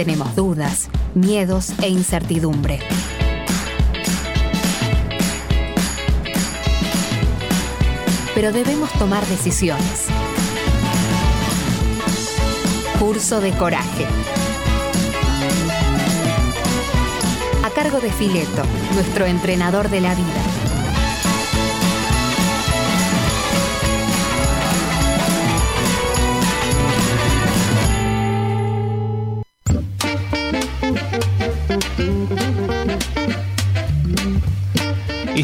Tenemos dudas, miedos e incertidumbre. Pero debemos tomar decisiones. Curso de Coraje. A cargo de Fileto, nuestro entrenador de la vida.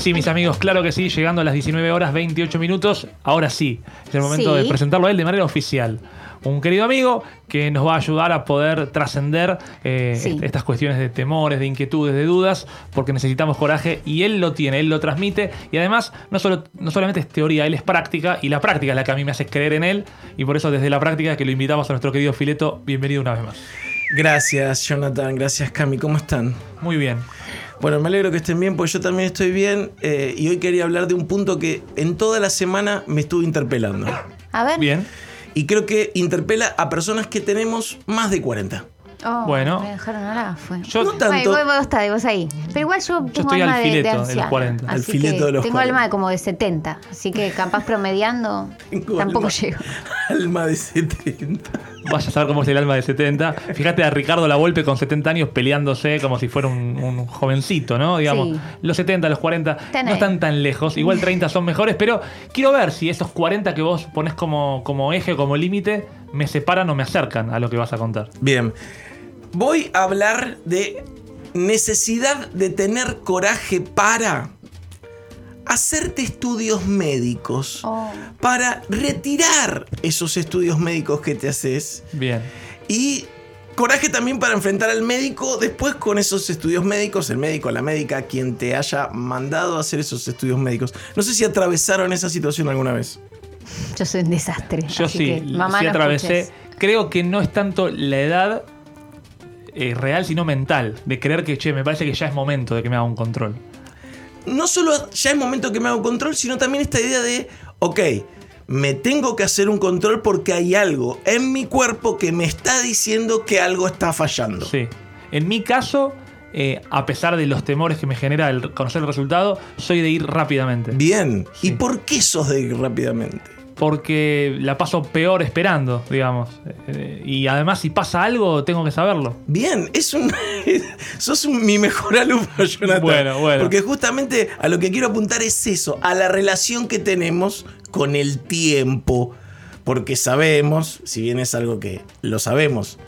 Sí, mis amigos, claro que sí, llegando a las 19 horas 28 minutos, ahora sí, es el momento Sí. de presentarlo a él de manera oficial. Un querido amigo que nos va a ayudar a poder trascender eh, Sí. est- estas cuestiones de temores, de inquietudes, de dudas, porque necesitamos coraje y él lo tiene, él lo transmite y además no, solo, no solamente es teoría, él es práctica y la práctica es la que a mí me hace creer en él y por eso desde la práctica que lo invitamos a nuestro querido Fileto, bienvenido una vez más. Gracias, Jonathan. Gracias, Cami. ¿Cómo están? Muy bien. Bueno, me alegro que estén bien, porque yo también estoy bien. eh, y hoy quería hablar de un punto que en toda la semana me estuvo interpelando. A ver. Bien. Y creo que interpela a personas que tenemos más de 40. Oh, Bueno. Me dejaron hablar, fue. Yo, No tanto. Vos, vos está, vos ahí. Pero igual yo tengo estoy alma al de- de, fileto de los anciana, 40. Al fileto de los tengo 40. alma de como de 70. Así que capaz promediando tampoco alma. llego. Alma de 70. Vaya a saber cómo es el alma de 70. Fíjate a Ricardo Lavolpe con 70 años peleándose como si fuera un, un jovencito, ¿no? Digamos, Sí. los 70, los 40 Están no ahí. están tan lejos. Igual 30 son mejores, pero quiero ver si esos 40 que vos pones como, como eje, como límite, me separan o me acercan a lo que vas a contar. Bien. Voy a hablar de necesidad de tener coraje para hacerte estudios médicos. Oh. Para retirar esos estudios médicos que te haces. Bien. Y coraje también para enfrentar al médico después con esos estudios médicos, el médico, la médica, quien te haya mandado a hacer esos estudios médicos. No sé si atravesaron esa situación alguna vez. Yo soy un desastre. Yo así sí, que, mamá, sí no atravesé. escuches. Creo que no es tanto la edad eh, real, sino mental. De creer que, che, me parece que ya es momento de que me haga un control. No solo ya es momento que me haga un control, sino también esta idea de, ok, me tengo que hacer un control porque hay algo en mi cuerpo que me está diciendo que algo está fallando. Sí. En mi caso, eh, a pesar de los temores que me genera el conocer el resultado, soy de ir rápidamente. Bien. Sí. ¿Y por qué sos de ir rápidamente? Porque la paso peor esperando, digamos. Eh, y además, si pasa algo, tengo que saberlo. Bien, es un. sos un- mi mejor alumno, Jonathan. Bueno, bueno. Porque justamente a lo que quiero apuntar es eso, a la relación que tenemos con el tiempo. Porque sabemos, si bien es algo que lo sabemos,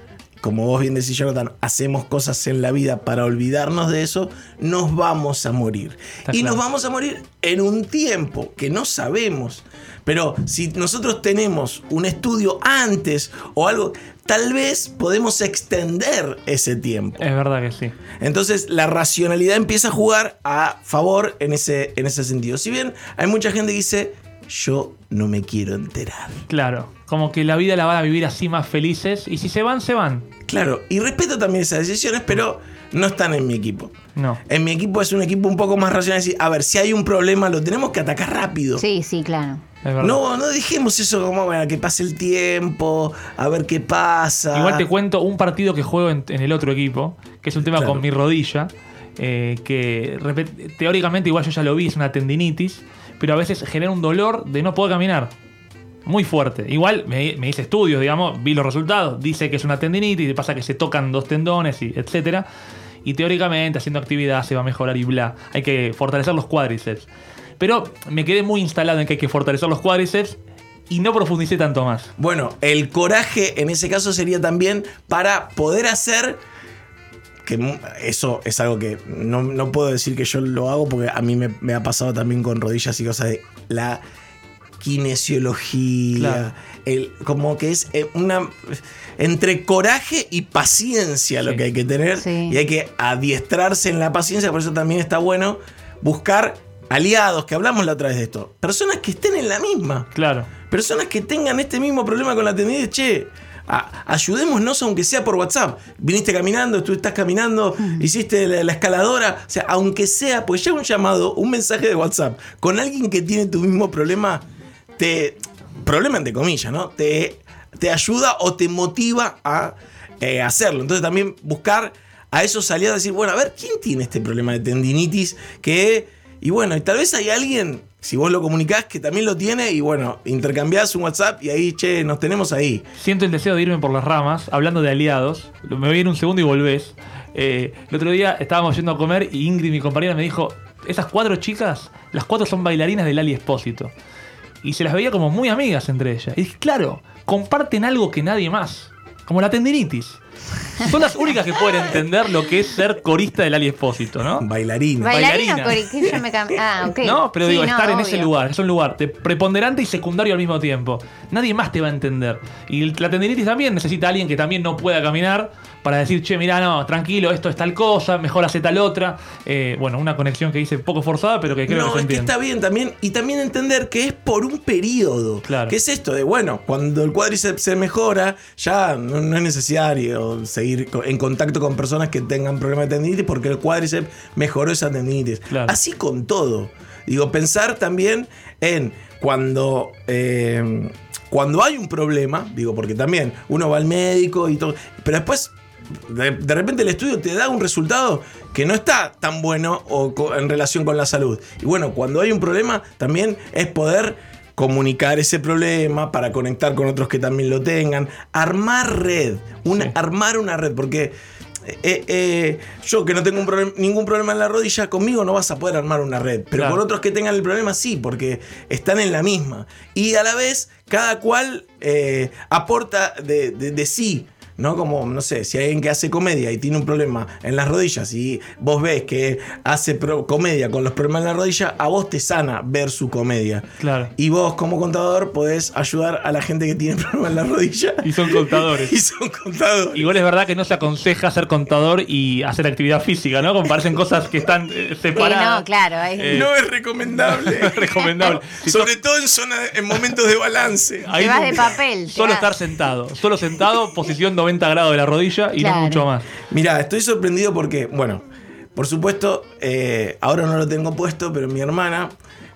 como vos bien decís, Jonathan, hacemos cosas en la vida para olvidarnos de eso, nos vamos a morir. Está y claro. nos vamos a morir en un tiempo que no sabemos. Pero si nosotros tenemos un estudio antes o algo, tal vez podemos extender ese tiempo. Es verdad que sí. Entonces la racionalidad empieza a jugar a favor en ese, en ese sentido. Si bien hay mucha gente que dice, yo no me quiero enterar. Claro. Como que la vida la van a vivir así más felices. Y si se van, se van. Claro, y respeto también esas decisiones, pero no están en mi equipo. No. En mi equipo es un equipo un poco más racional. Decir, a ver, si hay un problema, lo tenemos que atacar rápido. Sí, sí, claro. Es verdad. No, no dijimos eso como, bueno, que pase el tiempo, a ver qué pasa. Igual te cuento un partido que juego en, en el otro equipo, que es un tema Claro. con mi rodilla, eh, que teóricamente igual yo ya lo vi, es una tendinitis, pero a veces genera un dolor de no poder caminar. Muy fuerte. Igual me, hice estudios, digamos, vi los resultados, dice que es una tendinitis, pasa que se tocan dos tendones, y etcétera. Y teóricamente haciendo actividad se va a mejorar y bla. Hay que fortalecer los cuádriceps. Pero me quedé muy instalado en que hay que fortalecer los cuádriceps y no profundicé tanto más. Bueno, el coraje en ese caso sería también para poder hacer. Que eso es algo que no, no puedo decir que yo lo hago porque a mí me, me ha pasado también con rodillas y cosas de la kinesiología. Claro. El, como que es eh, una. Entre coraje y paciencia lo que hay que tener. Sí. Y hay que adiestrarse en la paciencia. Por eso también está bueno buscar aliados, que hablamos la otra vez de esto. Personas que estén en la misma. Claro. Personas que tengan este mismo problema con la tendinitis, che, a- ayudémonos aunque sea por WhatsApp. Viniste caminando, tú estás caminando, hiciste la, la escaladora, o sea, aunque sea, pues ya un llamado, un mensaje de WhatsApp con alguien que tiene tu mismo problema, te problema entre comillas, ¿no? Te te ayuda o te motiva a eh, hacerlo. Entonces también buscar a esos aliados, decir, bueno, a ver, ¿quién tiene este problema de tendinitis? Que, y bueno, y tal vez hay alguien, si vos lo comunicás, que también lo tiene, y bueno, intercambiás un WhatsApp y ahí, che, nos tenemos ahí. Siento el deseo de irme por las ramas, hablando de aliados. Me voy ir un segundo y volvés. Eh, el otro día estábamos yendo a comer y Ingrid, mi compañera, me dijo: Esas cuatro chicas, las cuatro son bailarinas del Ali Espósito. Y se las veía como muy amigas entre ellas. Y claro, comparten algo que nadie más. Como la tendinitis. Son las únicas que pueden entender lo que es ser corista del Ali Espósito, ¿no? Bailarina. ¿Bailarina o Bailarina. cori- que yo me cam- Ah, ok. No, pero Sí, digo, no, estar en ese lugar, es un lugar de preponderante y secundario al mismo tiempo. Nadie más te va a entender. Y la tendinitis también necesita a alguien que también no pueda caminar para decir, che, mira, no, tranquilo, esto es tal cosa, mejor hace tal otra. Eh, bueno, una conexión que hice poco forzada, pero que creo no, que se es que entiende. está bien también. Y también entender que es por un periodo. Claro. Que es esto de, bueno, cuando el cuádriceps se mejora, ya no, no es necesario seguir en contacto con personas que tengan problemas de tendinitis porque el cuádriceps mejoró esa tendinitis. Claro. Así con todo. Digo, pensar también en cuando. eh, cuando hay un problema, digo, porque también uno va al médico y todo, pero después de, de repente el estudio te da un resultado que no está tan bueno o en relación con la salud. Y bueno, cuando hay un problema, también es poder comunicar ese problema para conectar con otros que también lo tengan, armar red, una, Sí. armar una red, porque eh, eh, yo que no tengo un problem- ningún problema en la rodilla, conmigo no vas a poder armar una red, pero Claro. con otros que tengan el problema sí, porque están en la misma. Y a la vez, cada cual eh, aporta de, de- de sí. ¿No? Como, no sé, si hay alguien que hace comedia y tiene un problema en las rodillas y vos ves que hace pro- comedia con los problemas en la rodilla, a vos te sana ver su comedia. Claro. Y vos, como contador, podés ayudar a la gente que tiene problemas en la rodilla. Y son contadores. Y son contadores. Igual es verdad que no se aconseja ser contador y hacer actividad física, ¿no? Como parecen cosas que están eh, Sí, separadas. no, claro. ahí- Eh, no es recomendable. es recomendable. Si Sobre todo en zona, en momentos de balance. Ahí Te vas no- de papel. Solo vas. estar sentado. Solo sentado, posición 90 grados de la rodilla y Claro. no mucho más. Mira, estoy sorprendido porque, bueno, por supuesto, eh, ahora no lo tengo puesto, pero mi hermana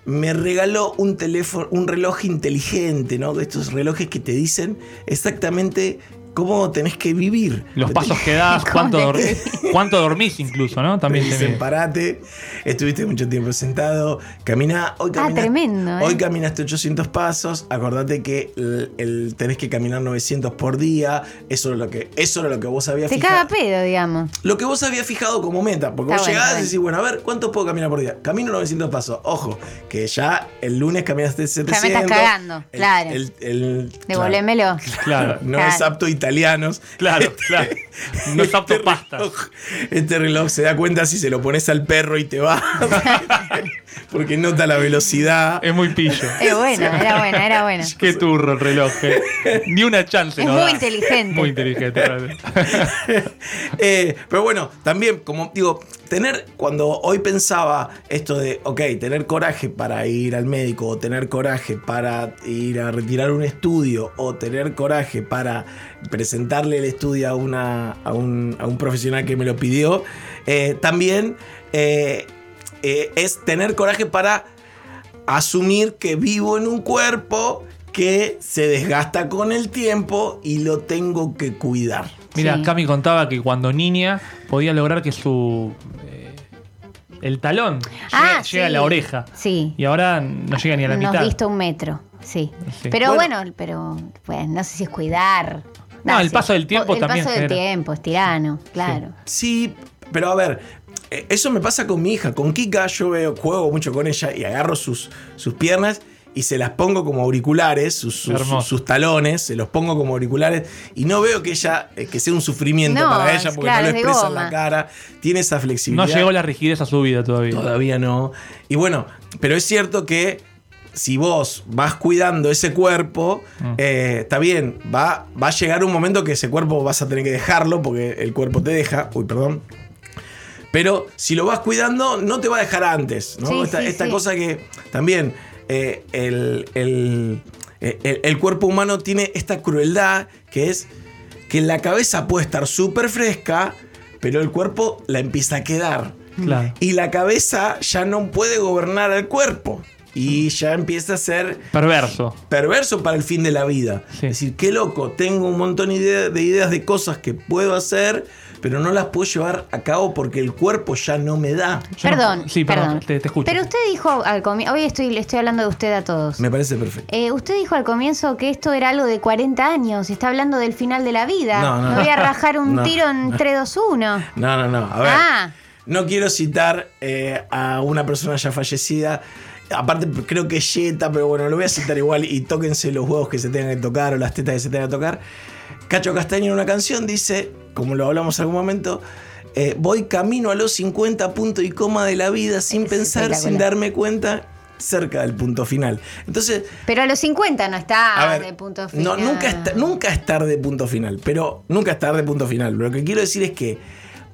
me regaló un teléfono, un reloj inteligente, ¿no? De estos relojes que te dicen exactamente cómo tenés que vivir. Los pasos que das, ¿Cómo cuánto, te- dor- cuánto dormís incluso, ¿no? Te También se dicen, parate, estuviste mucho tiempo sentado, camina, hoy Ah, caminaste, tremendo, ¿eh? hoy caminaste 800 pasos, acordate que el, el- tenés que caminar 900 por día, eso era lo que, eso era lo que vos habías Te fijado. caga pedo, digamos. Lo que vos habías fijado como meta, porque Está vos bueno, llegás y decís, bueno, a ver, ¿cuánto puedo caminar por día? Camino 900 pasos. Ojo, que ya el lunes caminaste 700. estás cagando, El- claro. El, el- Devolvémelo. Claro, No Claro. es apto italianos. claro, claro. No es apto Este pasta. reloj, este reloj se da cuenta si se lo pones al perro y te va. porque nota la velocidad. Es muy pillo. Es buena, era buena, era buena. Qué turro el reloj. eh. Ni una chance. Es muy da. inteligente. Muy inteligente. realmente. Eh, pero bueno, también, como digo, tener, cuando hoy pensaba esto de, ok, tener coraje para ir al médico, o tener coraje para ir a retirar un estudio, o tener coraje para presentarle el estudio a, una, a, un, a un profesional que me lo pidió, eh, también eh, eh, es tener coraje para asumir que vivo en un cuerpo que se desgasta con el tiempo y lo tengo que cuidar. Mira, Sí. Cami contaba que cuando niña podía lograr que su. eh, el talón llegue, Ah, llegue a la oreja. Sí. Y ahora no llega ni a la Nos mitad. visto un metro, sí. Sí. Pero Bueno. bueno, pero pues, no sé si es cuidar. No, el paso del tiempo el también paso del genera. tiempo, es tirano, claro. Sí, pero a ver, eso me pasa con mi hija. Con Kika yo veo, juego mucho con ella y agarro sus, sus piernas y se las pongo como auriculares, sus, sus- Hermoso. sus- sus talones, se los pongo como auriculares y no veo que ella, eh, que sea un sufrimiento No, para ella porque claro, no lo expresa en la cara, tiene esa flexibilidad. No llegó la rigidez a su vida todavía. Todavía no. Y bueno, pero es cierto que si vos vas cuidando ese cuerpo, Mm. eh, está bien, va, va a llegar un momento que ese cuerpo vas a tener que dejarlo porque el cuerpo te deja. Uy, perdón. Pero si lo vas cuidando, no te va a dejar antes. ¿no? Sí, esta sí, esta sí. cosa que también eh, el, el- el- el cuerpo humano tiene esta crueldad que es que la cabeza puede estar súper fresca, pero el cuerpo la empieza a quedar. Claro. Y la cabeza ya no puede gobernar al cuerpo. y ya empieza a ser Perverso. perverso para el fin de la vida. Sí. Es decir, qué loco, tengo un montón de ideas de cosas que puedo hacer, pero no las puedo llevar a cabo porque el cuerpo ya no me da. Yo no- Perdón, sí, perdón, perdón. te- te escucho. Pero usted dijo al comienzo, hoy estoy, le estoy hablando de usted a todos. Me parece perfecto. Eh, usted dijo al comienzo que esto era algo de 40 años, está hablando del final de la vida. No, no, Me no. voy a rajar un No, tiro en 3, 2, 1. No, no, no. A ver. Ah. No quiero citar eh, a una persona ya fallecida. Aparte, creo que es Jetta, pero bueno, lo voy a citar igual y tóquense los huevos que se tengan que tocar o las tetas que se tengan que tocar. Cacho Castaño en una canción dice, como lo hablamos en algún momento, eh, voy camino a los 50 punto y coma de la vida sin Es pensar, sin darme cuenta, cerca del punto final. Entonces, Pero a los 50 no está ver, de punto final. no, nunca, es ta- nunca es tarde punto final, pero nunca es tarde punto final. Lo que quiero decir es que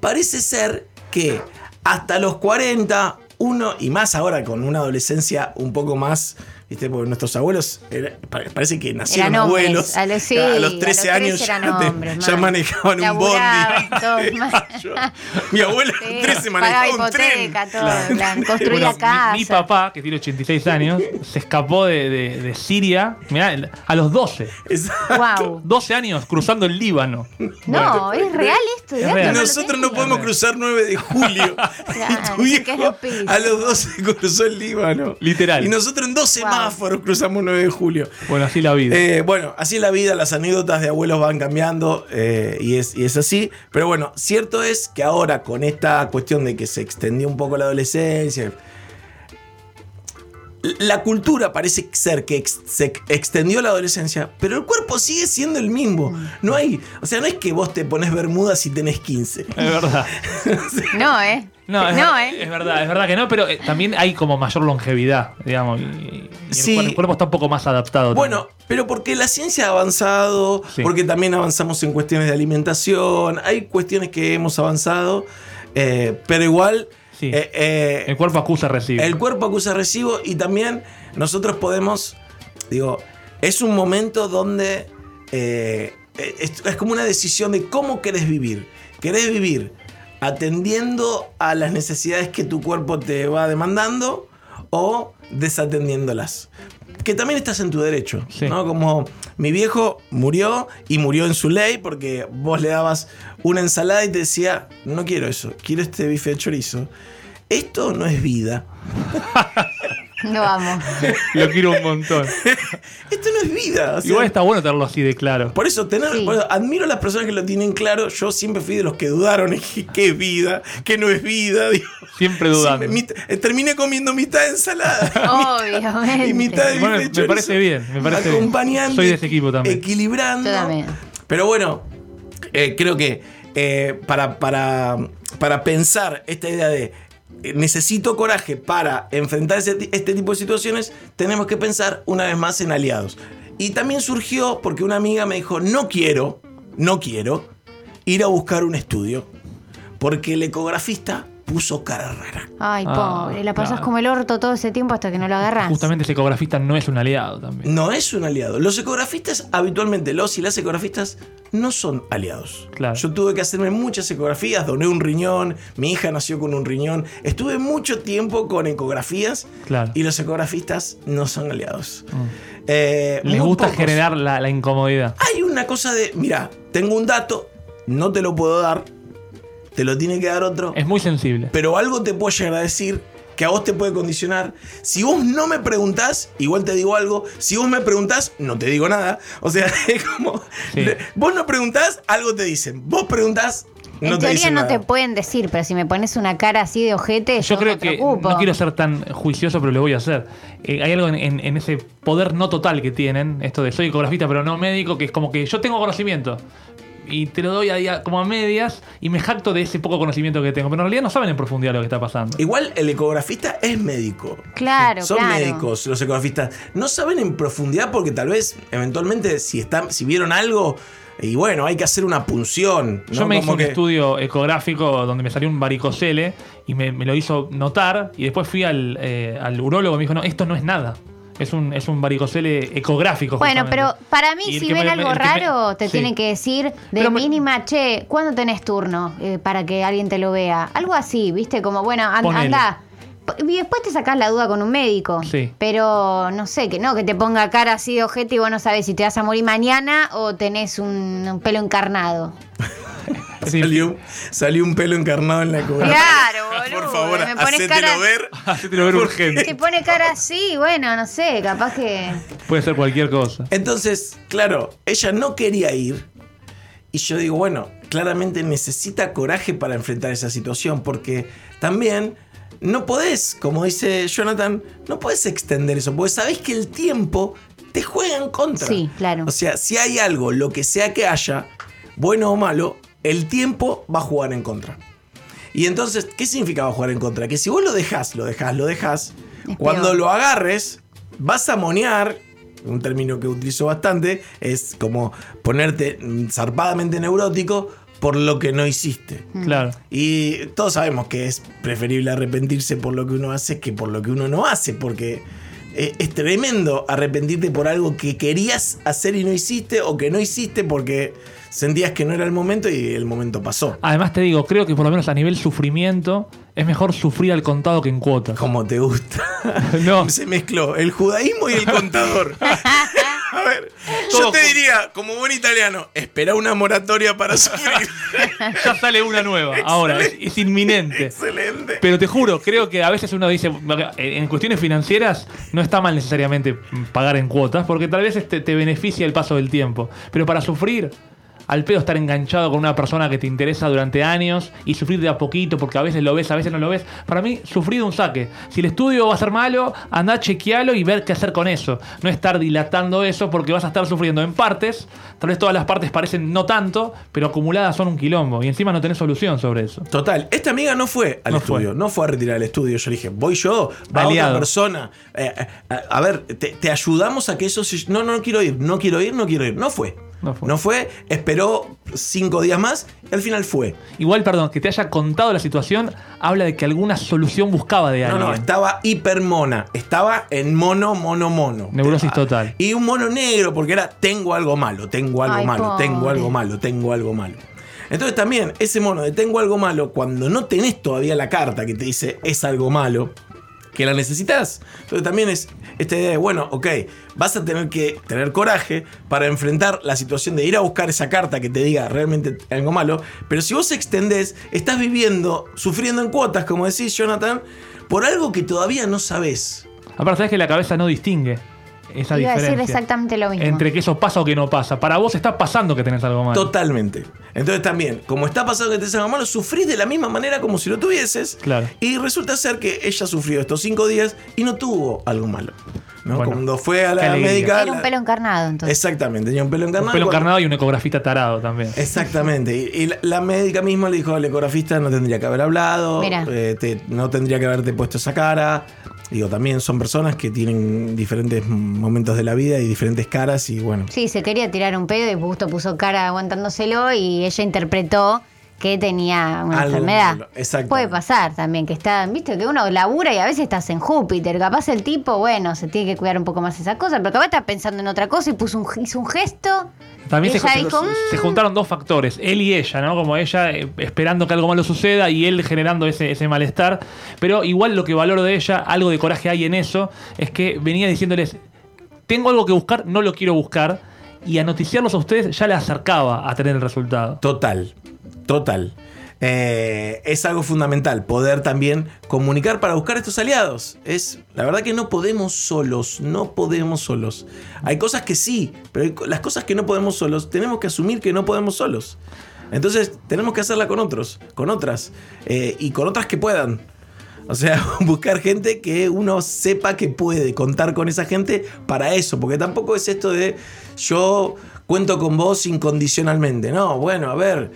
parece ser que hasta los 40, uno, y más ahora con una adolescencia un poco más, ¿viste? Porque nuestros abuelos era- pa- parece que nacieron Eran hombres, abuelos. a los- sí, a a los los 13 13 años eran ya, te- hombres, ya man. manejaban un bondi. Mi abuela Sí, con 13 pagaba manejaba un tren. hipoteca, todo, en plan, construía Bueno, casa. mi, mi papá, que tiene 86 años, se escapó de, de- de Siria mirá, a los 12. Exacto. Wow. 12 años cruzando el Líbano. No, es real esto. Es ¿de real. Nosotros no podemos cruzar 9 de julio. Claro, y tu lo piso. a los 12 cruzó el Líbano. Literal. Y nosotros en dos Wow. Cruzamos 9 de julio. Bueno, así la vida. Eh, bueno, así la vida, las anécdotas de abuelos van cambiando eh, y, es, y es así. Pero bueno, cierto es que ahora con esta cuestión de que se extendió un poco la adolescencia, la cultura parece ser que ex- se extendió la adolescencia, pero el cuerpo sigue siendo el mismo. No hay, o sea, no es que vos te pones bermudas si tenés 15. Es verdad. No, ¿eh? No, es, no, ¿eh? es verdad, es verdad que no, pero eh, también hay como mayor longevidad, digamos. Y, y el, Sí. cuer- el cuerpo está un poco más adaptado. Bueno, pero porque la ciencia ha avanzado, Sí. porque también avanzamos en cuestiones de alimentación, hay cuestiones que hemos avanzado, eh, pero igual Sí. eh, eh. El cuerpo acusa recibe. el cuerpo acusa recibo y también nosotros podemos, digo, es un momento donde eh, es, es como una decisión de cómo querés vivir. ¿Querés vivir atendiendo a las necesidades que tu cuerpo te va demandando o desatendiéndolas? Que también estás en tu derecho, Sí. ¿no? Como mi viejo murió y murió en su ley porque vos le dabas una ensalada y te decía, no quiero eso, quiero este bife de chorizo. Esto no es vida. No vamos. Lo quiero un montón. Esto no es vida. o sea, Igual está bueno tenerlo así de claro. Por eso, tener, Sí. por eso admiro a las personas que lo tienen claro. Yo siempre fui de los que dudaron en que, qué es vida, que no es vida. digo. Siempre dudando. Siempre, terminé comiendo mitad de ensalada. Obviamente. y mitad de Bueno, me parece bien, me parece bien. acompañando, Soy de ese equipo también. Equilibrando. Yo también. Pero bueno, eh, creo que eh, para, para, para pensar esta idea de necesito coraje para enfrentar este tipo de situaciones, tenemos que pensar una vez más en aliados. Y también surgió porque una amiga me dijo, no quiero, no quiero ir a buscar un estudio, porque el ecografista puso cara rara. Ay, Ah, pobre. La pasás claro. como el orto todo ese tiempo hasta que no lo agarrás. Justamente ese ecografista no es un aliado también. No es un aliado. Los ecografistas, habitualmente, los y las ecografistas no son aliados. Claro. Yo tuve que hacerme muchas ecografías, doné un riñón, mi hija nació con un riñón. Estuve mucho tiempo con ecografías Claro. y los ecografistas no son aliados. Mm. Eh, Les muy gusta pocos. generar la, la incomodidad. Hay una cosa de, mira, tengo un dato, no te lo puedo dar, te lo tiene que dar otro, Es muy sensible. pero algo te puedo llegar a decir que a vos te puede condicionar. Si vos no me preguntás, igual te digo algo. Si vos me preguntás, no te digo nada. O sea, es como. Sí. Vos no preguntás, algo te dicen. Vos preguntás, no en te teoría dicen no nada. te pueden decir, pero si me pones una cara así de ojete, yo, Yo creo me que no quiero ser tan juicioso, pero lo voy a hacer. Eh, hay algo en, en- en ese poder no total que tienen, esto de soy ecografista pero no médico, que es como que yo tengo conocimiento y te lo doy a, a- como a medias y me jacto de ese poco conocimiento que tengo, pero en realidad no saben en profundidad lo que está pasando. Igual el ecografista es médico. Claro, Son claro. médicos los ecografistas. No saben en profundidad porque tal vez, eventualmente, si, están, si vieron algo, y bueno, hay que hacer una punción. ¿no? Yo me hice un que- estudio ecográfico donde me salió un varicocele y me, me lo hizo notar y después fui al, eh, al urólogo y me dijo, no, esto no es nada. Es un, es un varicocele ecográfico. Bueno, justamente". pero para mí, si ven me- algo me- raro, te sí. tienen que decir de Pero me- mínima, che, ¿cuándo tenés turno eh, para que alguien te lo vea? Algo así, ¿viste? Como, bueno, anda. y después te sacás la duda con un médico. Sí. Pero no sé, que no, que te ponga cara así de ojete y vos no sabés si te vas a morir mañana o tenés un, un pelo encarnado. Sí. Salió, salió un pelo encarnado en la cubierta. Claro, boludo. Por favor, me pones hacételo cara- ver. Hacételo ver urgente. Te pone cara así, bueno, no sé, capaz que. Puede ser cualquier cosa. Entonces, claro, ella no quería ir. Y yo digo, bueno, claramente necesita coraje para enfrentar esa situación. Porque también no podés, como dice Jonathan, no podés extender eso. Porque sabés que el tiempo te juega en contra. Sí, claro. O sea, si hay algo, lo que sea que haya, bueno o malo, el tiempo va a jugar en contra. Y entonces, ¿qué significa va a jugar en contra? Que si vos lo dejás, lo dejás, lo dejás, Es cuando peor. lo agarres, vas a monear, un término que utilizo bastante, es como ponerte mm, zarpadamente neurótico por lo que no hiciste. Claro. Y todos sabemos que es preferible arrepentirse por lo que uno hace que por lo que uno no hace, porque eh, es tremendo arrepentirte por algo que querías hacer y no hiciste, o que no hiciste porque sentías que no era el momento y el momento pasó. Además te digo, creo que por lo menos a nivel sufrimiento es mejor sufrir al contado que en cuotas. Como te gusta. No. Se mezcló el judaísmo y el contador. A ver, yo te diría, como buen italiano, espera una moratoria para sufrir. Ya sale una nueva. Ahora, es, es inminente. Excelente. Pero te juro, creo que a veces uno dice, en cuestiones financieras no está mal necesariamente pagar en cuotas, porque tal vez este te beneficia el paso del tiempo. Pero para sufrir, al pedo estar enganchado con una persona que te interesa durante años y sufrir de a poquito, porque a veces lo ves, a veces no lo ves, para mí, sufrir de un saque. Si el estudio va a ser malo, anda a chequearlo y ver qué hacer con eso. No estar dilatando eso porque vas a estar sufriendo en partes, tal vez todas las partes parecen no tanto, pero acumuladas son un quilombo y encima no tenés solución sobre eso. Total, esta amiga no fue al No estudio, fue. no fue a retirar el estudio. Yo le dije, voy yo, va Aliado. otra persona. Eh, eh, a, a ver, te, te ayudamos a que eso se... No, no, no quiero ir, no quiero ir, no quiero ir. No fue. No fue. No fue, esperó cinco días más y al final fue. Igual, perdón, que te haya contado la situación habla de que alguna solución buscaba de No, alguien. no, estaba hipermona. Estaba en mono, mono, mono. Neurosis Ah, total. Y un mono negro, porque era tengo algo malo, tengo algo Ay, malo, pobre. tengo algo malo, tengo algo malo. Entonces también ese mono de tengo algo malo, cuando no tenés todavía la carta que te dice es algo malo, que la necesitas. Entonces también es esta idea de, bueno, ok, vas a tener que tener coraje para enfrentar la situación de ir a buscar esa carta que te diga realmente algo malo, pero si vos extendés, estás viviendo, sufriendo en cuotas, como decís, Jonathan, por algo que todavía no sabés. Aparte, sabes que la cabeza no distingue esa Iba a decir exactamente lo mismo. Entre que eso pasa o que no pasa. Para vos está pasando que tenés algo malo. Totalmente. Entonces también, como está pasando que te algo malo, sufrís de la misma manera como si lo tuvieses. Claro. Y resulta ser que ella sufrió estos cinco días y no tuvo algo malo. ¿no? Bueno, Cuando fue a la médica. Era un pelo encarnado, entonces. Exactamente, tenía un pelo Un encarnado. pelo Cuando- encarnado y un ecografista tarado también. Exactamente. Y, y la, la médica misma le dijo al ecografista no tendría que haber hablado, eh, te- no tendría que haberte puesto esa cara. Digo, también son personas que tienen diferentes momentos de la vida y diferentes caras y bueno. Sí, se quería tirar un pedo y justo puso cara aguantándoselo y ella interpretó que tenía una Algo enfermedad. exacto. Puede pasar también que está, viste que uno labura y a veces estás en Júpiter. Capaz el tipo, bueno, se tiene que cuidar un poco más esa cosa, pero capaz está pensando en otra cosa y puso un, hizo un gesto. También se- dijo, se "Mm". juntaron dos factores, él y ella, ¿no? Como ella eh, esperando que algo malo suceda y él generando ese, ese malestar. Pero igual lo que valoro de ella, algo de coraje hay en eso, es que venía diciéndoles, tengo algo que buscar, no lo quiero buscar. Y a noticiarlos a ustedes ya le acercaba a tener el resultado. Total, total. Eh, es algo fundamental poder también comunicar para buscar estos aliados. Es la verdad que no podemos solos, no podemos solos. Hay cosas que sí, pero las cosas que no podemos solos tenemos que asumir que no podemos solos. Entonces tenemos que hacerla con otros, con otras eh, y con otras que puedan. O sea, buscar gente que uno sepa que puede contar con esa gente para eso, porque tampoco es esto de yo cuento con vos incondicionalmente. No, bueno, a ver,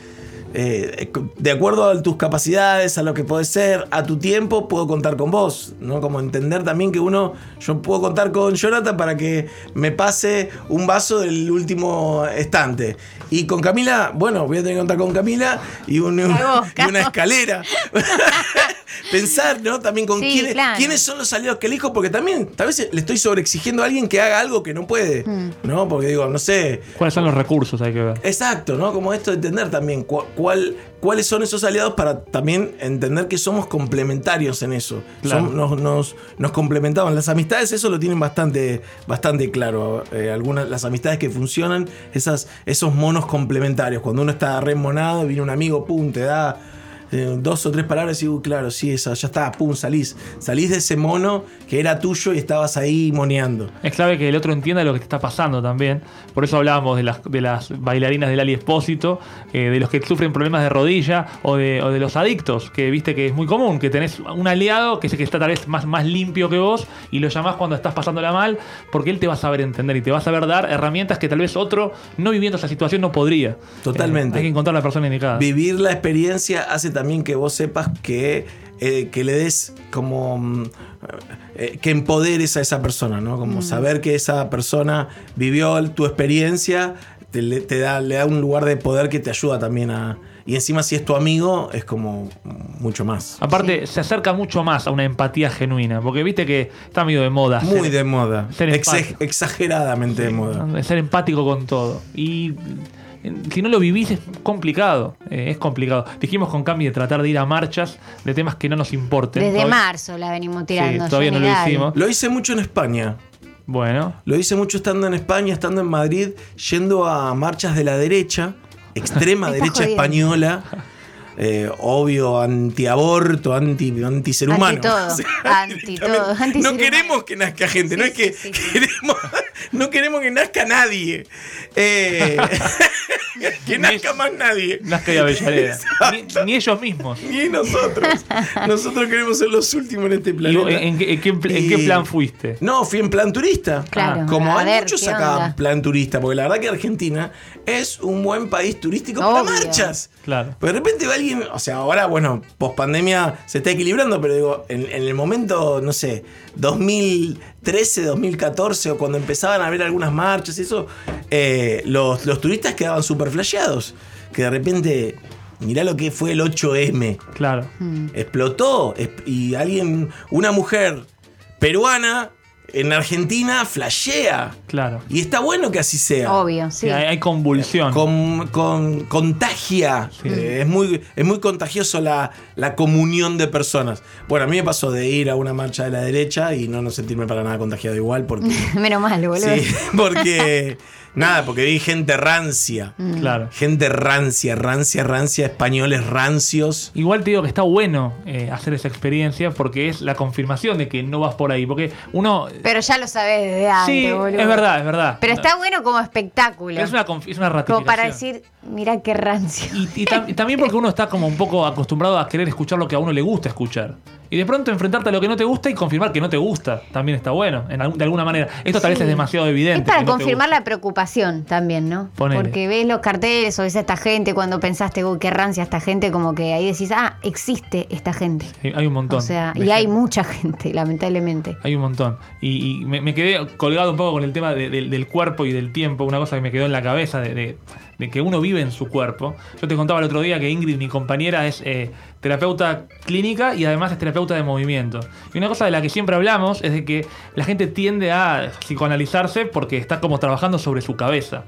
eh, de acuerdo a tus capacidades, a lo que podés ser, a tu tiempo, puedo contar con vos. ¿no? Como entender también que uno, yo puedo contar con Jonathan para que me pase un vaso del último estante. Y con Camila, bueno, voy a tener que contar con Camila y, un- y una escalera. Pensar, ¿no? También con Sí, quiénes, claro. quiénes son los aliados que elijo, porque también tal vez le estoy sobreexigiendo a alguien que haga algo que no puede, Mm. ¿no? Porque digo, no sé, ¿Cuáles son los recursos? Hay que ver. Exacto, ¿no? Como esto de entender también cu- cuál, cuáles son esos aliados para también entender que somos complementarios en eso. Claro. Som- nos, nos, nos complementamos. Las amistades eso lo tienen bastante, bastante claro. Eh, algunas, las amistades que funcionan, esas, esos monos complementarios. Cuando uno está remonado, viene un amigo, pum, te da eh, dos o tres palabras y, uh, claro, sí, esa, ya está, pum, salís. Salís de ese mono que era tuyo y estabas ahí moneando. Es clave que el otro entienda lo que te está pasando también. Por eso hablábamos de las, de las bailarinas del Ali Espósito, eh, de los que sufren problemas de rodilla o de, o de los adictos, que viste que es muy común, que tenés un aliado que sé que está tal vez más, más limpio que vos y lo llamás cuando estás pasándola mal, porque él te va a saber entender y te va a saber dar herramientas que tal vez otro, no viviendo esa situación, no podría. Totalmente. Eh, hay que encontrar a la persona indicada. Vivir la experiencia hace también que vos sepas que, eh, que le des como. mm, eh, que empoderes a esa persona, ¿no? Como saber que esa persona vivió tu experiencia, te, le- te da, le da un lugar de poder que te ayuda también a. Y encima, si es tu amigo, es como mucho más. Aparte, se acerca mucho más a una empatía genuina, porque viste que está medio de moda. Muy ser- de moda. ser exageradamente de moda. Ser empático con todo. Y si no lo vivís es complicado. eh, es complicado. Dijimos con Cami de tratar de ir a marchas de temas que no nos importen. Desde Todavía- marzo la venimos tirando. Sí, todavía no lo hicimos. Lo hice mucho en España. Bueno, Lo hice mucho estando en España, estando en Madrid, yendo a marchas de la derecha, extrema derecha jodiendo. española. eh, obvio, antiaborto, anti, antiser humano. Anti todo, O sea, anti todo, anti no ser queremos que nazca gente, no es que sí, sí, sí. queremos, no queremos que nazca nadie. Eh, que nazca más nadie. Nazca y Avellaneda. ni, ni ellos mismos. Ni nosotros. Nosotros queremos ser los últimos en este planeta. ¿En, qué, en qué pl- en qué Y- plan fuiste? No, fui en plan turista. Claro. Como A hay ver, muchos ¿qué acá onda? plan turista, porque la verdad que Argentina es un buen país turístico para Obvio. marchas. Claro. Pero de repente va alguien, o sea, ahora, bueno, post pandemia se está equilibrando, pero digo, en, en el momento, no sé, 2013, 2014, o cuando empezaban a haber algunas marchas y eso, eh, los, los turistas quedaban súper flasheados. Que de repente, mirá lo que fue el 8M. Claro. Mm. Explotó y alguien, una mujer peruana en Argentina flashea. Claro. Y está bueno que así sea. Obvio, sí. Sí, hay, hay convulsión. Con, con- contagia. Eh, es, muy, es muy contagioso la, la comunión de personas. Bueno, a mí me pasó de ir a una marcha de la derecha y no, no sentirme para nada contagiado igual porque. Menos mal, boludo. sí, porque. Nada, porque vi gente rancia. Mm. Claro. Gente rancia, rancia, rancia, españoles rancios. Igual te digo que está bueno eh, hacer esa experiencia porque es la confirmación de que no vas por ahí. Porque uno. Pero ya lo sabés desde antes, sí, boludo. es verdad, es verdad. Pero está bueno como espectáculo. Es una, es una ratificación. como para decir, mira qué rancio. Y, y tam- y también porque uno está como un poco acostumbrado a querer escuchar lo que a uno le gusta escuchar. Y de pronto enfrentarte a lo que no te gusta y confirmar que no te gusta también está bueno, en de alguna manera. Esto tal vez Sí. es demasiado evidente. Es para no confirmar la preocupación también, ¿no? Ponele. Porque ves los carteles o ves a esta gente cuando pensaste, uy, qué rancia esta gente, como que ahí decís, ah, existe esta gente. Sí, Hay un montón. O sea, y hay mucha gente, lamentablemente. Hay un montón. Y, y me, me quedé colgado un poco con el tema de- de- del cuerpo y del tiempo. Una cosa que me quedó en la cabeza de, de- de que uno vive en su cuerpo. Yo te contaba el otro día que Ingrid, mi compañera, es eh, terapeuta clínica y además es terapeuta de movimiento. Y una cosa de la que siempre hablamos es de que la gente tiende a psicoanalizarse porque está como trabajando sobre su cabeza.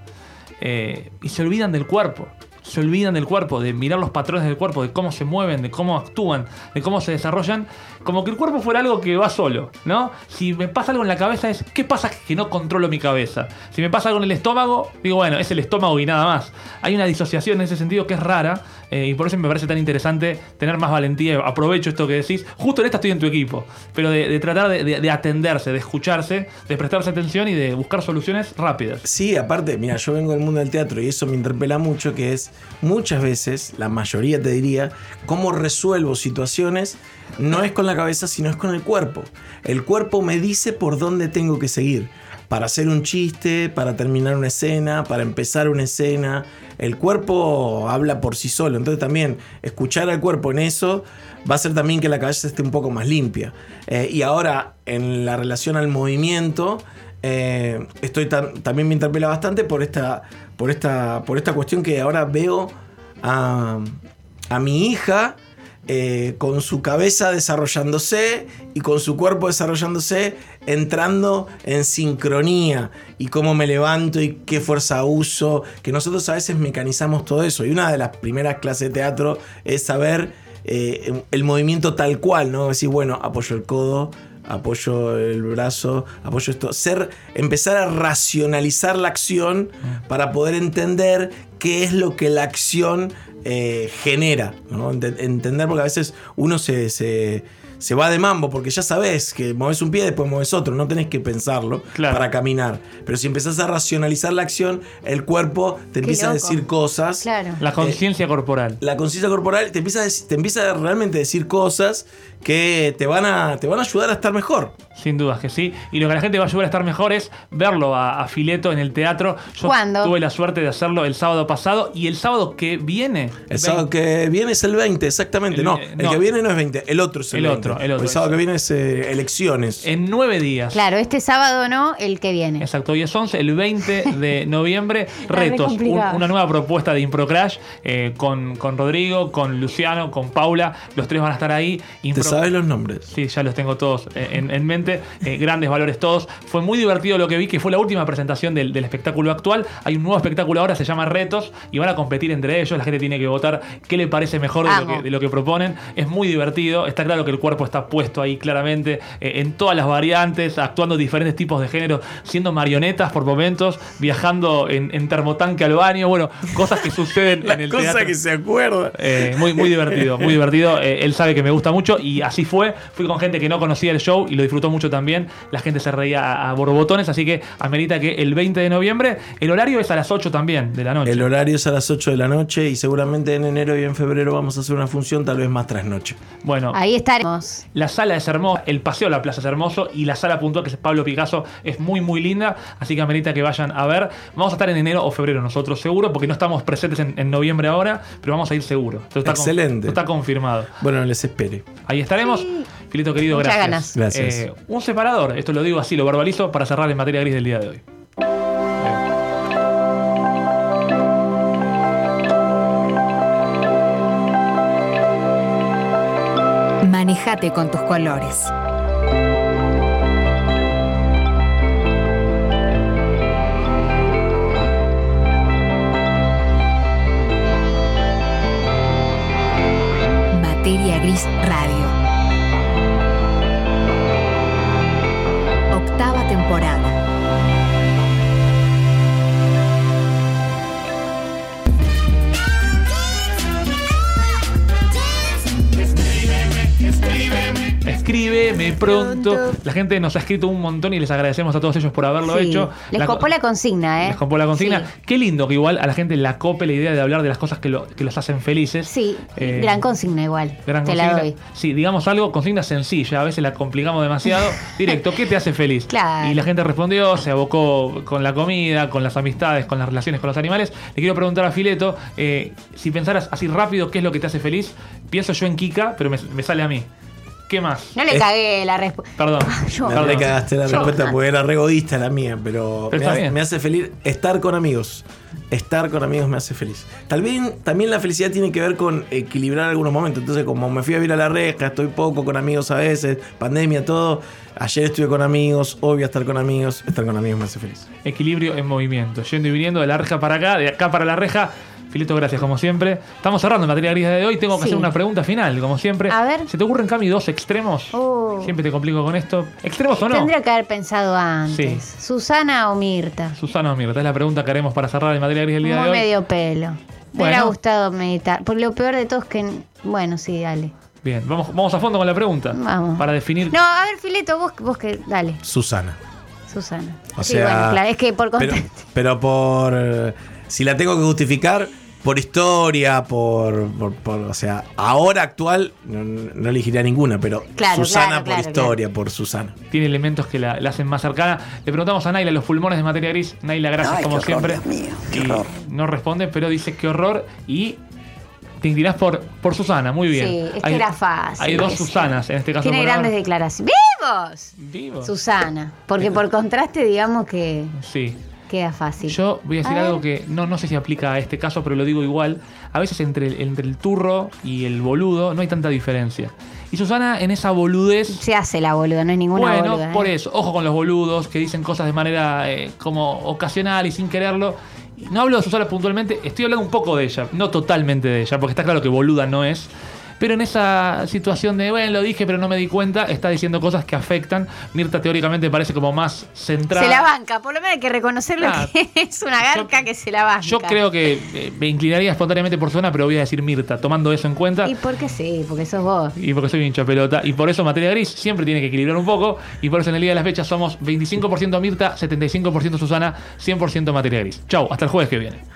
Eh, y se olvidan del cuerpo. Se olvidan del cuerpo, de mirar los patrones del cuerpo, de cómo se mueven, de cómo actúan, de cómo se desarrollan, como que el cuerpo fuera algo que va solo, ¿no? Si me pasa algo en la cabeza es, ¿qué pasa que no controlo mi cabeza? Si me pasa algo en el estómago, digo, bueno, es el estómago y nada más. Hay una disociación en ese sentido que es rara eh, y por eso me parece tan interesante tener más valentía. Aprovecho esto que decís, justo en esta estoy en tu equipo, pero de, tratar de atenderse, de escucharse, de prestarse atención y de buscar soluciones rápidas. Sí, aparte, mira, yo vengo del mundo del teatro y eso me interpela mucho, que es muchas veces, la mayoría te diría, cómo resuelvo situaciones no es con la cabeza, sino es con el cuerpo. El cuerpo me dice por dónde tengo que seguir. Para hacer un chiste, para terminar una escena, para empezar una escena. El cuerpo habla por sí solo. Entonces también escuchar al cuerpo en eso va a hacer también que la cabeza esté un poco más limpia. Eh, y ahora, en la relación al movimiento, eh, estoy tam- también me interpela bastante por esta, por esta, por esta cuestión que ahora veo a, a mi hija eh, con su cabeza desarrollándose y con su cuerpo desarrollándose, entrando en sincronía y cómo me levanto y qué fuerza uso, que nosotros a veces mecanizamos todo eso. Y una de las primeras clases de teatro es saber eh, el movimiento tal cual, ¿no? Decir, bueno, apoyo el codo, apoyo el brazo, apoyo esto. Ser, empezar a racionalizar la acción para poder entender qué es lo que la acción eh, genera. Entender, porque a veces uno se, se, se va de mambo, porque ya sabes que mueves un pie, después mueves otro, no tenés que pensarlo Claro. para caminar. Pero si empezás a racionalizar la acción, el cuerpo te empieza a decir cosas. Claro. La conciencia corporal. La conciencia corporal te empieza, a te empieza a realmente decir cosas que te van, a, te van a ayudar a estar mejor. Sin dudas que sí. Y lo que a la gente va a ayudar a estar mejor es verlo a, a Fileto en el teatro. Yo ¿Cuándo? tuve la suerte de hacerlo el sábado pasado y el sábado que viene. El sábado que viene es el 20, exactamente. El- no, eh, el no. que viene no es 20, el otro es el, El 20. otro, el otro. El sábado que viene es eh, elecciones. En nueve días. Claro, este sábado no, el que viene. Exacto, hoy es 11, el 20 de noviembre, re retos, un- una nueva propuesta de Improcrash eh, con, con Rodrigo, con Luciano, con Paula, los tres van a estar ahí. ¿Te Impro- sabes los nombres? Sí, ya los tengo todos eh, en, en mente. Eh, grandes valores todos. Fue muy divertido lo que vi, que fue la última presentación del, del espectáculo actual. Hay un nuevo espectáculo ahora, se llama Retos, y van a competir entre ellos. La gente tiene que votar qué le parece mejor de lo, que, de lo que proponen. Es muy divertido. Está claro que el cuerpo está puesto ahí claramente, eh, en todas las variantes, actuando diferentes tipos de género, siendo marionetas por momentos, viajando en, en termotanque al baño. Bueno, cosas que suceden en el cosa teatro. que se acuerda. Eh, muy, muy divertido, muy divertido. Eh, él sabe que me gusta mucho y así fue. Fui con gente que no conocía el show y lo disfrutó mucho también. La gente se reía a, a borbotones, así que amerita que el 20 de noviembre, el horario es a las 8 también de la noche. El horario es a las 8 de la noche y seguramente en enero y en febrero vamos a hacer una función tal vez más trasnoche. Bueno, Ahí estaremos. La sala es hermosa, el paseo a la plaza es hermoso y la sala puntual que es Pablo Picasso es muy muy linda, así que amerita que vayan a ver. Vamos a estar en enero o febrero nosotros seguro, porque no estamos presentes en, en noviembre ahora, pero vamos a ir seguro. Esto está con- Excelente. esto está confirmado. Bueno, les espere. Ahí estaremos. Filito querido, Muchas gracias. ganas. Gracias. Eh, un separador, esto lo digo así, lo verbalizo para cerrar en materia gris del día de hoy. Manejate con tus colores. Materia Gris Radio. Octava temporada. Escríbeme pronto. La gente nos ha escrito un montón y les agradecemos a todos ellos por haberlo Sí. hecho. Les La- copó la consigna, ¿eh? Les copó la consigna. Sí. Qué lindo que igual a la gente la cope la idea de hablar de las cosas que, lo- que los hacen felices. Sí, Eh, gran consigna igual. Gran Te consigna. la doy. Sí, digamos algo, consigna sencilla, a veces la complicamos demasiado. Directo, ¿qué te hace feliz? Claro. Y la gente respondió, se abocó con la comida, con las amistades, con las relaciones con los animales. Le quiero preguntar a Fileto, eh, si pensaras así rápido qué es lo que te hace feliz, pienso yo en Kika, pero me, me sale a mí. ¿Qué más? No le Es- cagué la respuesta. Perdón. Yo- No perdón. le cagaste la Yo- respuesta porque era re egoísta la mía, pero, Pero me, me hace feliz estar con amigos. Estar con amigos me hace feliz. Tal vez también la felicidad tiene que ver con equilibrar algunos momentos. Entonces, como me fui a vivir a la reja, estoy poco con amigos a veces, pandemia, todo. Ayer estuve con amigos, hoy voy a estar con amigos. Estar con amigos me hace feliz. Equilibrio en movimiento, yendo y viniendo de la reja para acá, de acá para la reja. Fileto, gracias como siempre. Estamos cerrando en materia gris de hoy. Tengo que Sí. hacer una pregunta final, como siempre. A ver. ¿Se te ocurren, Cami, dos extremos? Oh. Siempre te complico con esto. ¿Extremos o no? Tendría que haber pensado antes. Sí. ¿Susana o Mirta? Susana o Mirta, es la pregunta que haremos para cerrar en materia gris del día Muy de hoy. medio pelo. Me Bueno. hubiera gustado meditar. Por lo peor de todo es que. Bueno, sí, dale. Bien, vamos, vamos a fondo con la pregunta. Vamos. Para definir. No, a ver, Fileto, vos, vos que. Dale, Susana. Susana. O sí, sea, bueno, claro, es que por Pero, contraste. pero por. Si la tengo que justificar, por historia, por, por, por- O sea, ahora actual, no, no elegiría ninguna, pero Claro, Susana claro, por claro, historia, por Susana. Tiene elementos que la, la hacen más cercana. Le preguntamos a Naila los pulmones de materia gris. Naila, gracias Ay, como qué horror, siempre. Dios mío, qué horror. no responde, pero dice qué horror. Y te inclinás por, por Susana, muy bien. Sí, es que era fácil Hay dos. Susanas en este caso. Tiene grandes declaraciones. ¡Vivos! Vivo. Susana. Porque por contraste, digamos que. Sí. Queda fácil. Yo voy a decir A ver. algo que no, no sé si aplica a este caso, pero lo digo igual. A veces entre el, entre el turro y el boludo no hay tanta diferencia. Y Susana en esa boludez Se hace la boluda, no es ninguna bueno, boluda. ¿eh? por eso, ojo con los boludos que dicen cosas de manera eh, como ocasional y sin quererlo. No hablo de Susana puntualmente, estoy hablando un poco de ella, no totalmente de ella, porque está claro que boluda no es. Pero en esa situación de, bueno, lo dije, pero no me di cuenta, está diciendo cosas que afectan. Mirta teóricamente parece como más centrada. Se la banca, por lo menos hay que reconocerlo Claro. que es una garca Yo- que se la banca. Yo creo que eh, me inclinaría espontáneamente por Susana, pero voy a decir Mirta, tomando eso en cuenta. ¿Y por qué sí? Porque sos vos. Y porque soy hincha pelota. Y por eso materia gris siempre tiene que equilibrar un poco. Y por eso en el día de las fechas somos 25% Mirta, 75% Susana, 100% materia gris. Chau, hasta el jueves que viene.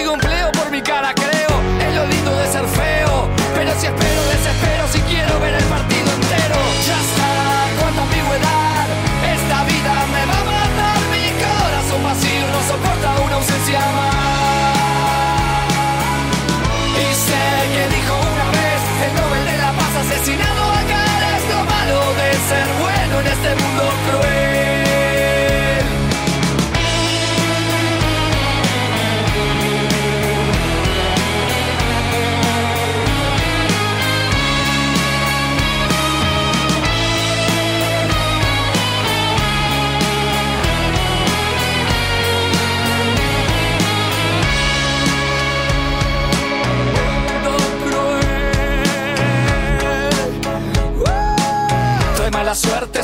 Consigo empleo por mi cara, creo. Es lo lindo de ser feo. Pero si espero, desespero si quiero ver el partido entero. Ya está, cuánta ambigüedad. Esta vida me va a matar. Mi corazón vacío no soporta una ausencia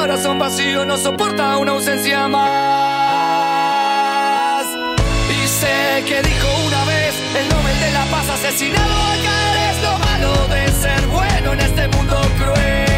corazón vacío no soporta una ausencia más. Y sé que dijo una vez el Nobel de la Paz asesinado acá es lo malo de ser bueno en este mundo cruel.